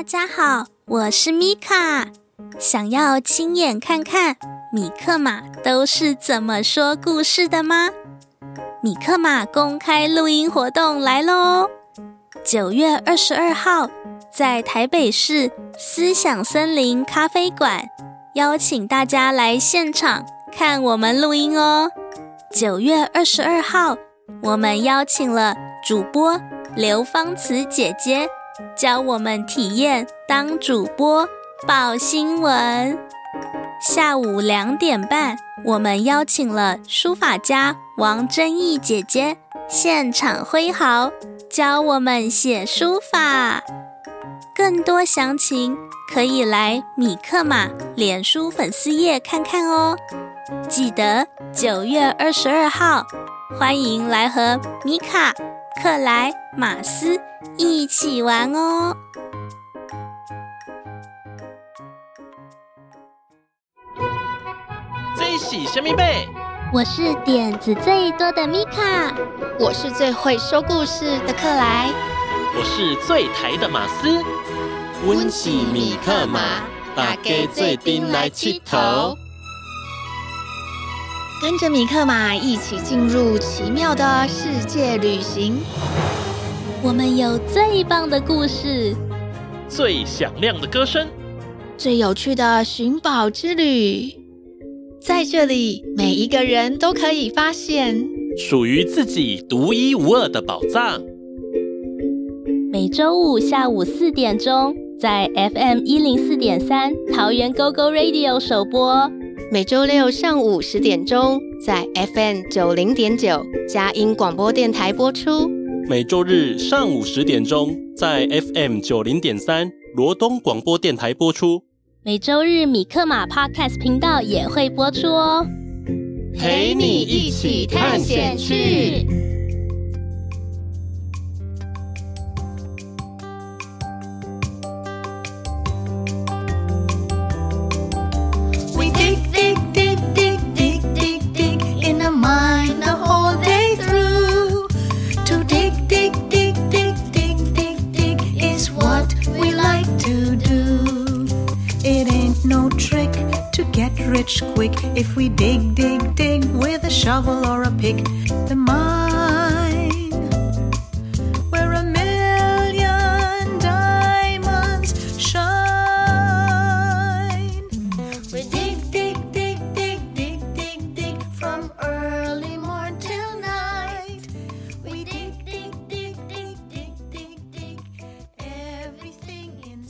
大家好，我是米卡。想要亲眼看看米克马都是怎么说故事的吗？米克马公开录音活动来喽！九月二十二号，在台北市思想森林咖啡馆，邀请大家来现场看我们录音哦。九月二十二号，我们邀请了主播刘芳慈姐姐，教我们体验当主播报新闻。下午两点半，我们邀请了书法家王禛益姐姐现场挥毫，教我们写书法。更多详情可以来米克马脸书粉丝页看看哦。记得九月二十二号，欢迎来和米卡、克莱、马斯一起玩哦。最喜神秘贝，我是点子最多的米卡，我是最会说故事的克莱，我是最台的马斯。温喜米克马，大家最顶来佚佗，跟着米克马一起进入奇妙的世界旅行。我们有最棒的故事，最响亮的歌声，最有趣的寻宝之旅。在这里，每一个人都可以发现属于自己独一无二的宝藏。每周五下午四点钟，在 FM 一零四点三桃园 GO GO Radio 首播；每周六上午十点钟，在 FM 九零点九佳音广播电台播出；每周日上午十点钟，在 FM 九零点三罗东广播电台播出。每周日米克马 Podcast 频道也会播出哦，陪你一起探险去。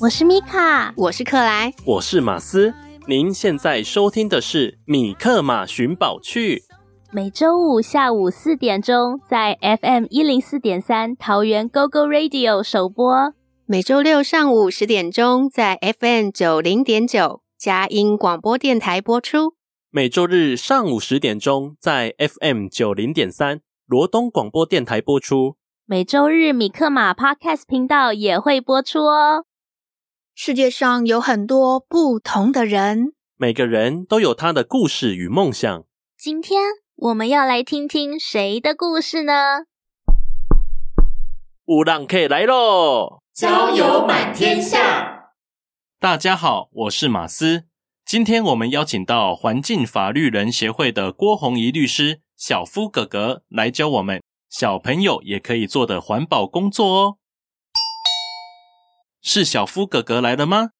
我是米卡，我是克莱，我是马斯。您现在收听的是《米克马寻宝趣》，每周五下午四点钟在 FM 一零四点三桃园 GO GO Radio 首播；每周六上午十点钟在 FM 九零点九佳音广播电台播出；每周日上午十点钟在 FM 九零点三罗东广播电台播出；每周日米克马 Podcast 频道也会播出哦。世界上有很多不同的人，每个人都有他的故事与梦想。今天我们要来听听谁的故事呢？乌浪客来喽！交友满天下。大家好，我是马斯。今天我们邀请到环境法律人协会的郭宏仪律师，小夫哥哥来教我们小朋友也可以做的环保工作哦。是小夫哥哥来了吗？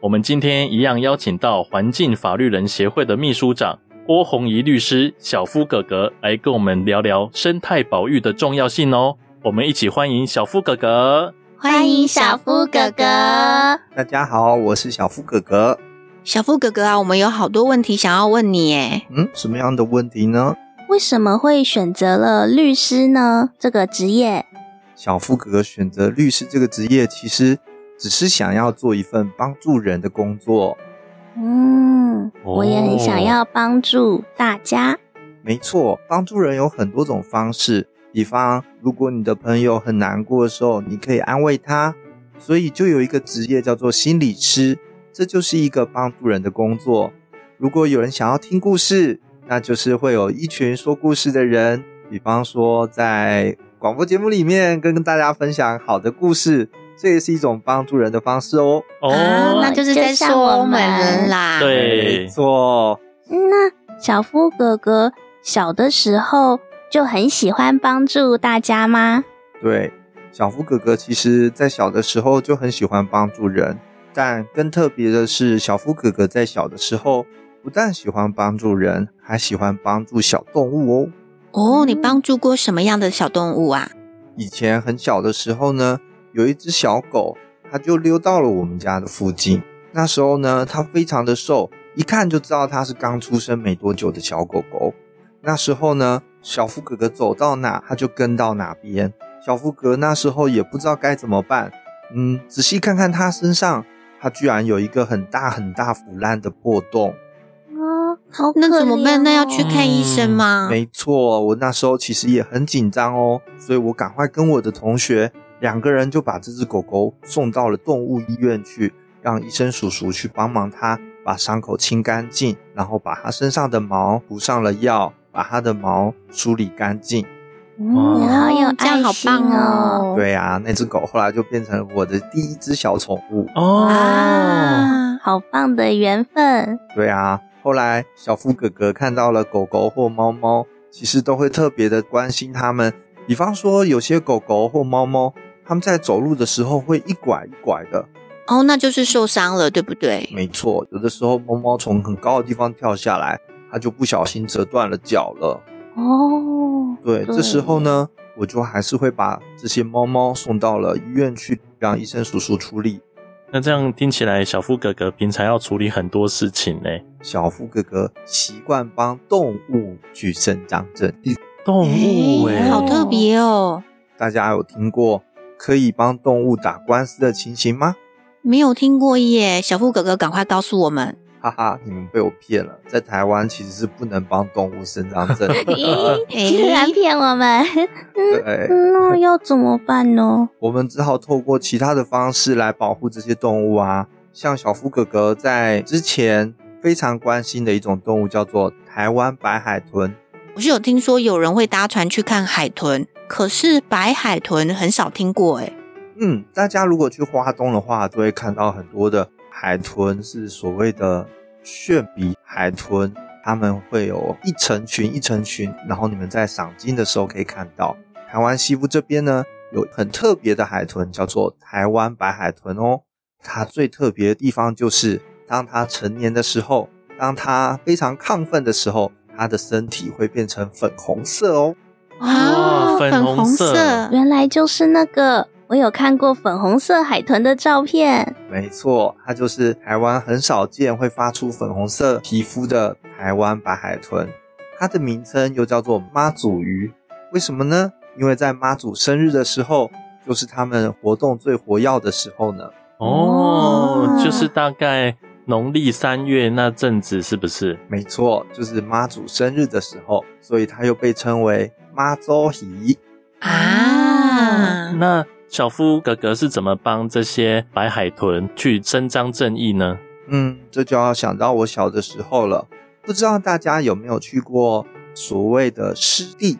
我们今天一样邀请到环境法律人协会的秘书长郭宏仪律师，小夫哥哥来跟我们聊聊生态保育的重要性哦。我们一起欢迎小夫哥哥。欢迎小夫哥哥。大家好，我是小夫哥哥。小夫哥哥啊，我们有好多问题想要问你诶。嗯，什么样的问题呢？为什么会选择了律师呢？这个职业？小夫哥哥选择律师这个职业，其实只是想要做一份帮助人的工作。嗯，我也很想要帮助大家。没错，帮助人有很多种方式。比方，如果你的朋友很难过的时候，你可以安慰他。所以就有一个职业叫做心理师，这就是一个帮助人的工作。如果有人想要听故事，那就是会有一群说故事的人。比方说，在广播节目里面跟大家分享好的故事，这也是一种帮助人的方式哦。哦，啊，那就是在说我们人啦。对，没错。那小夫哥哥小的时候就很喜欢帮助大家吗？对，小夫哥哥其实在小的时候就很喜欢帮助人，但更特别的是，小夫哥哥在小的时候不但喜欢帮助人，还喜欢帮助小动物哦。哦，你帮助过什么样的小动物啊？以前很小的时候呢，有一只小狗，它就溜到了我们家的附近。那时候呢，它非常的瘦，一看就知道它是刚出生没多久的小狗狗。那时候呢，小福哥哥走到哪，它就跟到哪边。小福哥那时候也不知道该怎么办，嗯，仔细看看它身上，它居然有一个很大很大腐烂的破洞。好哦，那怎么办？那要去看医生吗？嗯，没错，我那时候其实也很紧张哦，所以我赶快跟我的同学两个人就把这只狗狗送到了动物医院去，让医生叔叔去帮忙它把伤口清干净，然后把它身上的毛涂上了药，把它的毛梳理干净。嗯，好有爱心好棒哦！对啊，那只狗后来就变成了我的第一只小宠物哦，啊，好棒的缘分。对啊。后来，小夫哥哥看到了狗狗或猫猫，其实都会特别的关心它们。比方说，有些狗狗或猫猫，它们在走路的时候会一拐一拐的。哦，那就是受伤了，对不对？没错，有的时候猫猫从很高的地方跳下来，它就不小心折断了脚了。哦，对，对，这时候呢，我就还是会把这些猫猫送到了医院去，让医生叔叔处理。那这样听起来，小夫哥哥平常要处理很多事情呢。小夫哥哥习惯帮动物去伸张正义。动物哎，好特别哦！大家有听过可以帮动物打官司的情形吗？没有听过耶。小夫哥哥，赶快告诉我们。哈哈，你们被我骗了，在台湾其实是不能帮动物伸张正 义。竟然 骗我们！对，那要怎么办呢？我们只好透过其他的方式来保护这些动物啊。像小夫哥哥在之前非常关心的一种动物叫做台湾白海豚。我是有听说有人会搭船去看海豚，可是白海豚很少听过诶。嗯，大家如果去花东的话，都会看到很多的。海豚是所谓的炫鼻海豚，它们会有一成群一成群，然后你们在赏金的时候可以看到。台湾西部这边呢，有很特别的海豚，叫做台湾白海豚哦。它最特别的地方就是，当它成年的时候，当它非常亢奋的时候，它的身体会变成粉红色哦。哇，粉红色，原来就是那个。我有看过粉红色海豚的照片，没错，它就是台湾很少见会发出粉红色皮肤的台湾白海豚。它的名称又叫做妈祖鱼，为什么呢？因为在妈祖生日的时候，就是他们活动最活跃的时候呢。哦，就是大概农历三月那阵子，是不是？没错，就是妈祖生日的时候，所以它又被称为妈祖鱼啊。那小夫哥哥是怎么帮这些白海豚去伸张正义呢？嗯，这就要想到我小的时候了。不知道大家有没有去过所谓的湿地？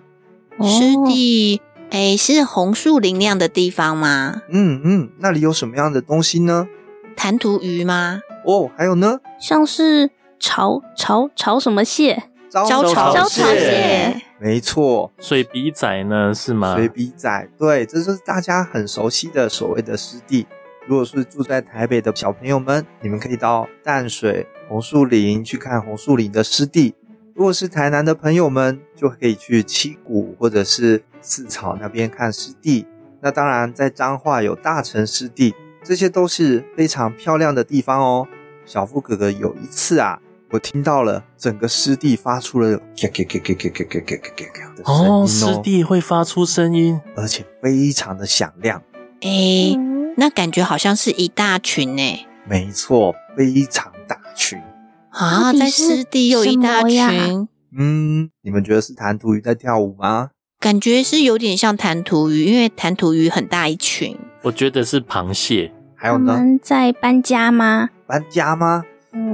湿地，哎，是红树林那样的地方吗？嗯嗯，那里有什么样的东西呢？弹涂鱼吗？哦，还有呢？像是潮潮潮什么蟹？招潮招潮蟹。没错，水笔仔呢？是吗？水笔仔，对，这就是大家很熟悉的所谓的湿地。如果是住在台北的小朋友们，你们可以到淡水红树林去看红树林的湿地；如果是台南的朋友们，就可以去七股或者是四草那边看湿地。那当然，在彰化有大城湿地，这些都是非常漂亮的地方哦。小富哥哥有一次啊。我听到了整个湿地发出了咔咔咔咔咔咔咔咔咔咔的声音哦，湿地会发出声音，而且非常的响亮。诶，那感觉好像是一大群呢。没错，非常大群啊，在湿地有一大群。嗯，你们觉得是弹涂鱼在跳舞吗？感觉是有点像弹涂鱼，因为弹涂鱼很大一群。我觉得是螃蟹。还有呢？在搬家吗？搬家吗？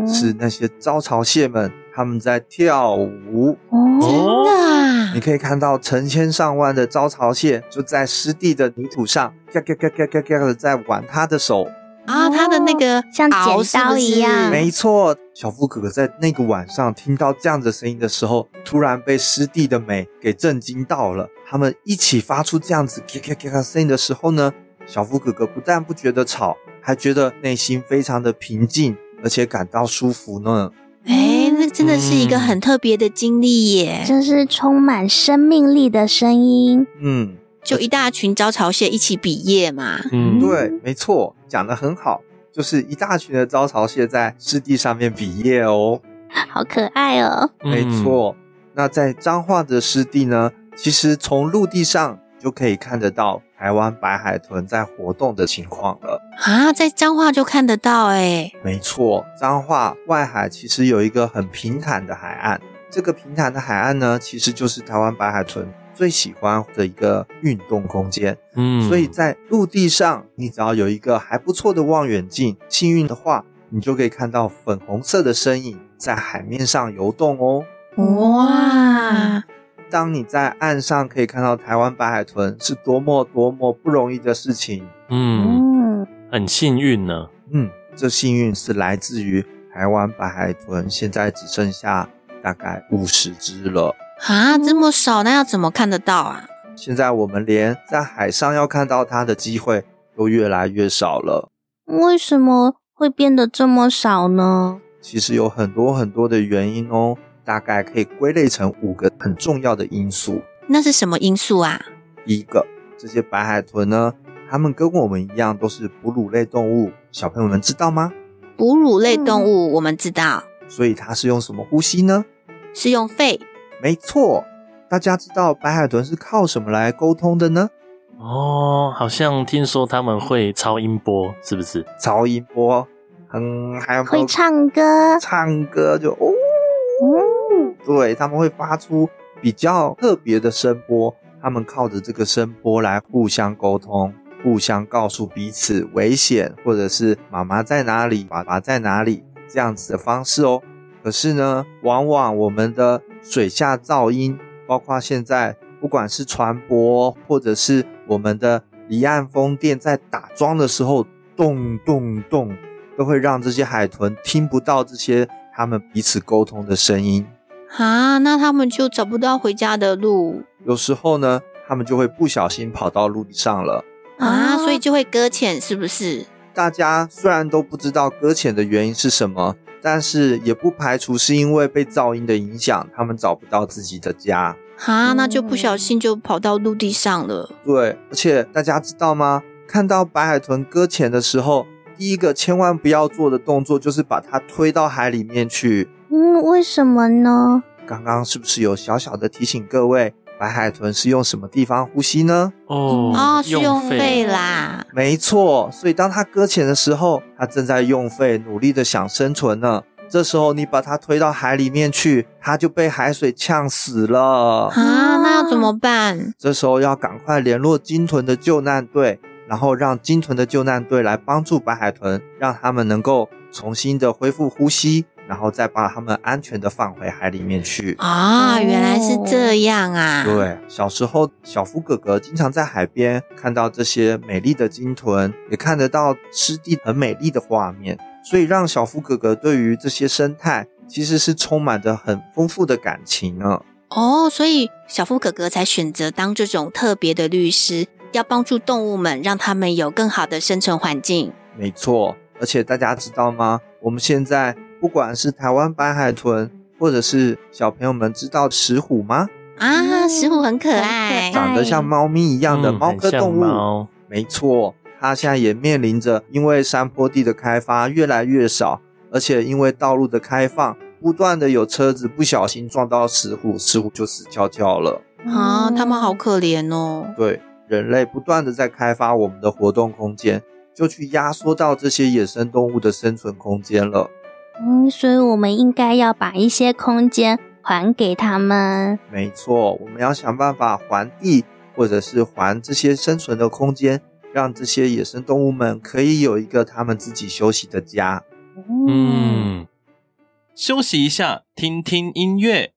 是那些招潮蟹们，他们在跳舞哦，真的啊！你可以看到成千上万的招潮蟹就在湿地的泥土上嘎嘎嘎嘎嘎嘎的在玩他的手。啊，他的那个像剪刀一样，没错。小夫哥哥在那个晚上听到这样的声音的时候，突然被湿地的美给震惊到了。他们一起发出这样子咔咔咔咔声音的时候呢，小夫哥哥不但不觉得吵，还觉得内心非常的平静，而且感到舒服呢。哎，那真的是一个很特别的经历耶！这是充满生命力的声音。嗯。就一大群招潮蟹一起比耶嘛，嗯，对，没错，讲的很好，就是一大群的招潮蟹在湿地上面比耶哦，好可爱哦，没错。那在彰化的湿地呢，其实从陆地上就可以看得到台湾白海豚在活动的情况了啊，在彰化就看得到哎，没错，彰化外海其实有一个很平坦的海岸，这个平坦的海岸呢，其实就是台湾白海豚。最喜欢的一个运动空间，嗯，所以在陆地上，你只要有一个还不错的望远镜，幸运的话，你就可以看到粉红色的身影在海面上游动哦。哇！当你在岸上可以看到台湾白海豚，是多么多么不容易的事情。嗯，很幸运呢。嗯，这幸运是来自于台湾白海豚现在只剩下大概五十只了。啊，这么少，那要怎么看得到啊？现在我们连在海上要看到它的机会都越来越少了。为什么会变得这么少呢？其实有很多很多的原因哦，大概可以归类成五个很重要的因素。那是什么因素啊？第一个，这些白海豚呢，它们跟我们一样都是哺乳类动物，小朋友们知道吗？哺乳类动物，我们知道。所以它是用什么呼吸呢？是用肺。没错，大家知道白海豚是靠什么来沟通的呢？哦，好像听说他们会超音波，是不是？超音波，嗯，还有会唱歌，唱歌就哦，哦，对，他们会发出比较特别的声波，他们靠着这个声波来互相沟通，互相告诉彼此危险，或者是妈妈在哪里，爸爸在哪里，这样子的方式哦。可是呢，往往我们的水下噪音，包括现在不管是船舶或者是我们的离岸风电在打桩的时候，咚咚咚，都会让这些海豚听不到这些他们彼此沟通的声音啊，那他们就找不到回家的路。有时候呢，他们就会不小心跑到陆地上了啊，所以就会搁浅，是不是？大家虽然都不知道搁浅的原因是什么。但是也不排除是因为被噪音的影响，他们找不到自己的家。啊，那就不小心就跑到陆地上了。对，而且大家知道吗？看到白海豚搁浅的时候，第一个千万不要做的动作就是把它推到海里面去。嗯，为什么呢？刚刚是不是有小小的提醒各位？白海豚是用什么地方呼吸呢？哦，哦，是用肺啦。没错，所以当它搁浅的时候，它正在用肺，努力的想生存呢。这时候你把它推到海里面去，它就被海水呛死了。啊，那要怎么办？这时候要赶快联络鲸豚的救难队，然后让鲸豚的救难队来帮助白海豚，让他们能够重新的恢复呼吸。然后再把它们安全的放回海里面去啊！原来是这样啊！对，小时候小夫哥哥经常在海边看到这些美丽的鲸豚，也看得到湿地很美丽的画面，所以让小夫哥哥对于这些生态其实是充满着很丰富的感情呢。哦，所以小夫哥哥才选择当这种特别的律师，要帮助动物们，让他们有更好的生存环境。没错，而且大家知道吗？我们现在。不管是台湾白海豚，或者是小朋友们知道石虎吗？啊，石虎很可爱，长得像猫咪一样的猫科动物。嗯、没错，它现在也面临着因为山坡地的开发越来越少，而且因为道路的开放，不断的有车子不小心撞到石虎，石虎就死翘翘了。啊，它们好可怜哦。对，人类不断的在开发我们的活动空间，就去压缩到这些野生动物的生存空间了。嗯，所以我们应该要把一些空间还给他们。没错，我们要想办法还地，或者是还这些生存的空间，让这些野生动物们可以有一个他们自己休息的家。嗯，休息一下，听听音乐。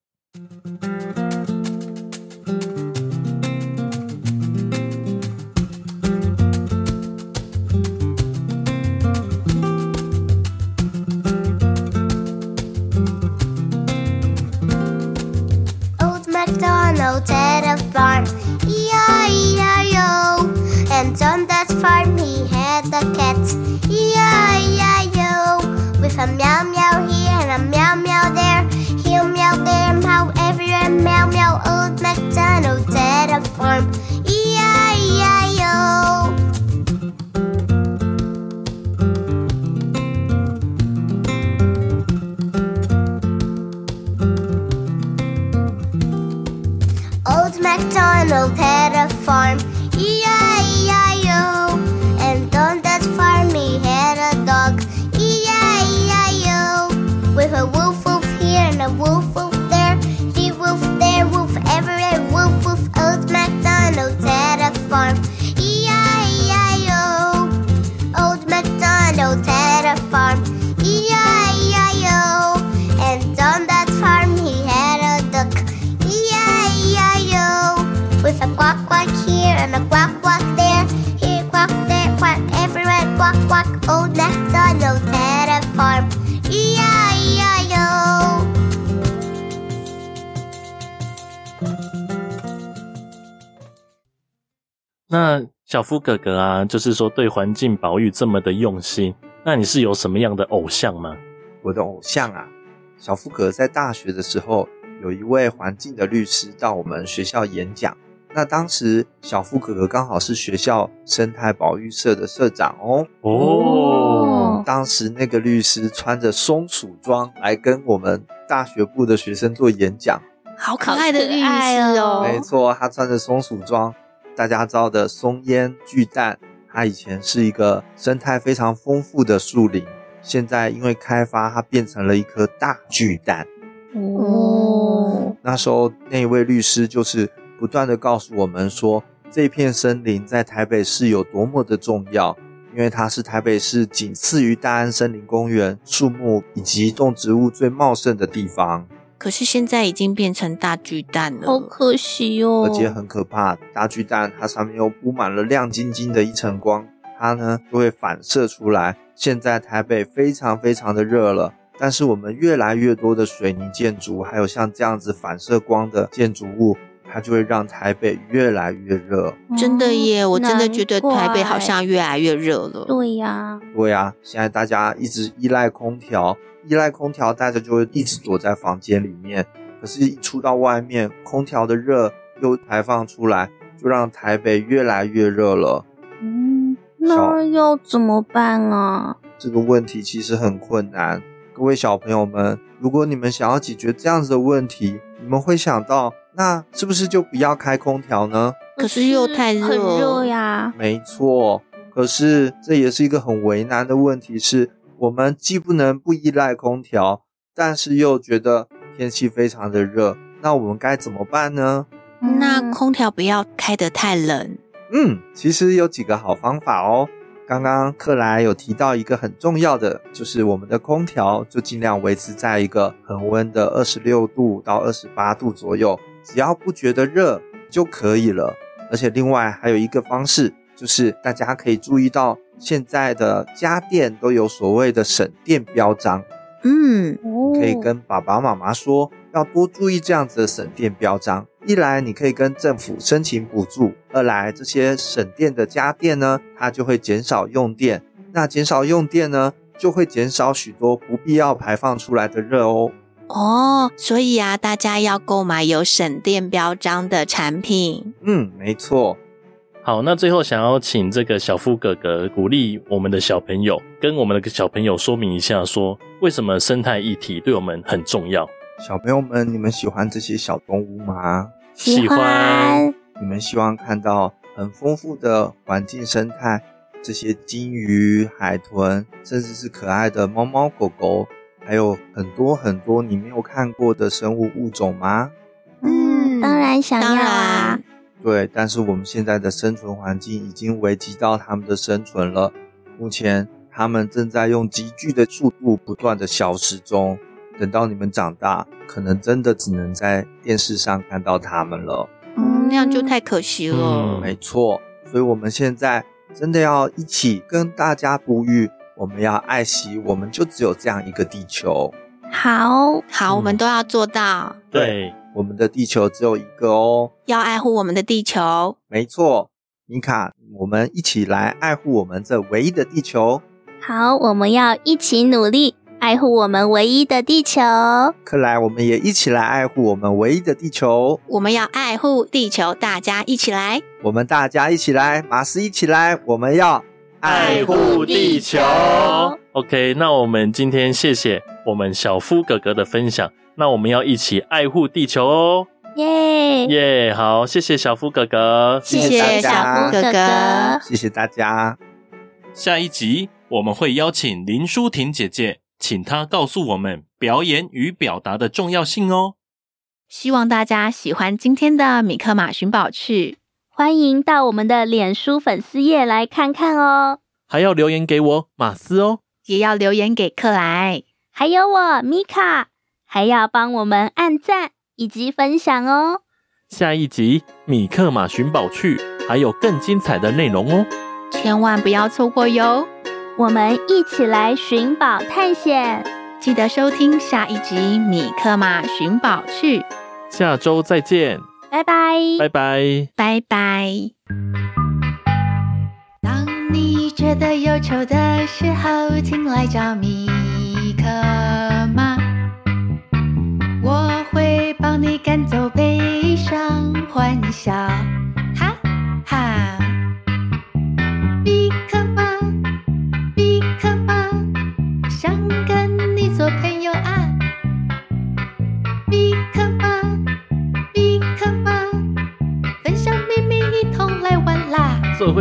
On that farm he had a cat, E-I-I-O, with a meow meow. 那小夫哥哥啊，就是说对环境保育这么的用心，那你是有什么样的偶像吗？我的偶像啊，小夫哥在大学的时候，有一位环境的律师到我们学校演讲。那当时小夫哥哥刚好是学校生态保育社的社长哦。哦，当时那个律师穿着松鼠装来跟我们大学部的学生做演讲。好可爱的律师哦！没错，他穿着松鼠装。大家知道的松烟巨蛋，它以前是一个生态非常丰富的树林，现在因为开发，它变成了一颗大巨蛋。哦，那时候那一位律师就是不断的告诉我们说，这片森林在台北市有多么的重要，因为它是台北市仅次于大安森林公园树木以及动植物最茂盛的地方。可是现在已经变成大巨蛋了，好可惜哦！而且很可怕，大巨蛋它上面又铺满了亮晶晶的一层光，它呢就会反射出来。现在台北非常非常的热了，但是我们越来越多的水泥建筑，还有像这样子反射光的建筑物，它就会让台北越来越热。真的耶，我真的觉得台北好像越来越热了。对呀，对呀，现在大家一直依赖空调。依赖空调，大家就会一直躲在房间里面。可是，一出到外面，空调的热又排放出来，就让台北越来越热了。嗯，那要怎么办啊？这个问题其实很困难。各位小朋友们，如果你们想要解决这样子的问题，你们会想到，那是不是就不要开空调呢？可是又太热，很热呀。没错，可是这也是一个很为难的问题是。我们既不能不依赖空调，但是又觉得天气非常的热，那我们该怎么办呢？那空调不要开得太冷。嗯，其实有几个好方法哦。刚刚克莱有提到一个很重要的，就是我们的空调就尽量维持在一个恒温的二十六度到二十八度左右，只要不觉得热就可以了。而且另外还有一个方式，就是大家可以注意到。现在的家电都有所谓的省电标章，嗯，可以跟爸爸妈妈说，要多注意这样子的省电标章。一来你可以跟政府申请补助，二来这些省电的家电呢，它就会减少用电。那减少用电呢，就会减少许多不必要排放出来的热哦。哦，所以啊，大家要购买有省电标章的产品。嗯，没错。好，那最后想要请这个小夫哥哥鼓励我们的小朋友，跟我们的小朋友说明一下，说为什么生态议题对我们很重要。小朋友们，你们喜欢这些小动物吗？喜欢。你们希望看到很丰富的环境生态，这些金鱼、海豚，甚至是可爱的猫猫狗狗，还有很多很多你没有看过的生物物种吗？嗯，当然想要啊。对，但是我们现在的生存环境已经危及到它们的生存了。目前，它们正在用急剧的速度不断的消失中。等到你们长大，可能真的只能在电视上看到它们了。嗯，那样就太可惜了。嗯，没错，所以我们现在真的要一起跟大家呼吁，我们要爱惜，我们就只有这样一个地球。好，好，我们都要做到。对。我们的地球只有一个哦，要爱护我们的地球。没错，米卡，我们一起来爱护我们这唯一的地球。好，我们要一起努力，爱护我们唯一的地球。克莱，我们也一起来爱护我们唯一的地球。我们要爱护地球，大家一起来。我们大家一起来，马斯一起来，我们要爱护地球。OK，那我们今天谢谢我们小夫哥哥的分享。那我们要一起爱护地球哦。耶耶，好，谢谢小夫哥哥，谢谢小夫哥哥，谢谢大家。下一集我们会邀请林舒婷姐姐，请她告诉我们表演与表达的重要性哦。希望大家喜欢今天的米克马寻宝趣，欢迎到我们的脸书粉丝页来看看哦。还要留言给我马斯哦，也要留言给克莱，还有我米卡，还要帮我们按赞。以及分享哦！下一集米克马寻宝去还有更精彩的内容哦，千万不要错过哟！我们一起来寻宝探险，记得收听下一集米克马寻宝去。下周再见，拜拜，拜拜，拜拜。当你觉得忧愁的时候，请来找米可妈，我会。帮你赶走悲伤，欢笑，啦。做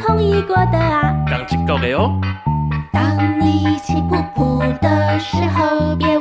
同意过的啊。刚进够的哦。当你气噗噗的时候，别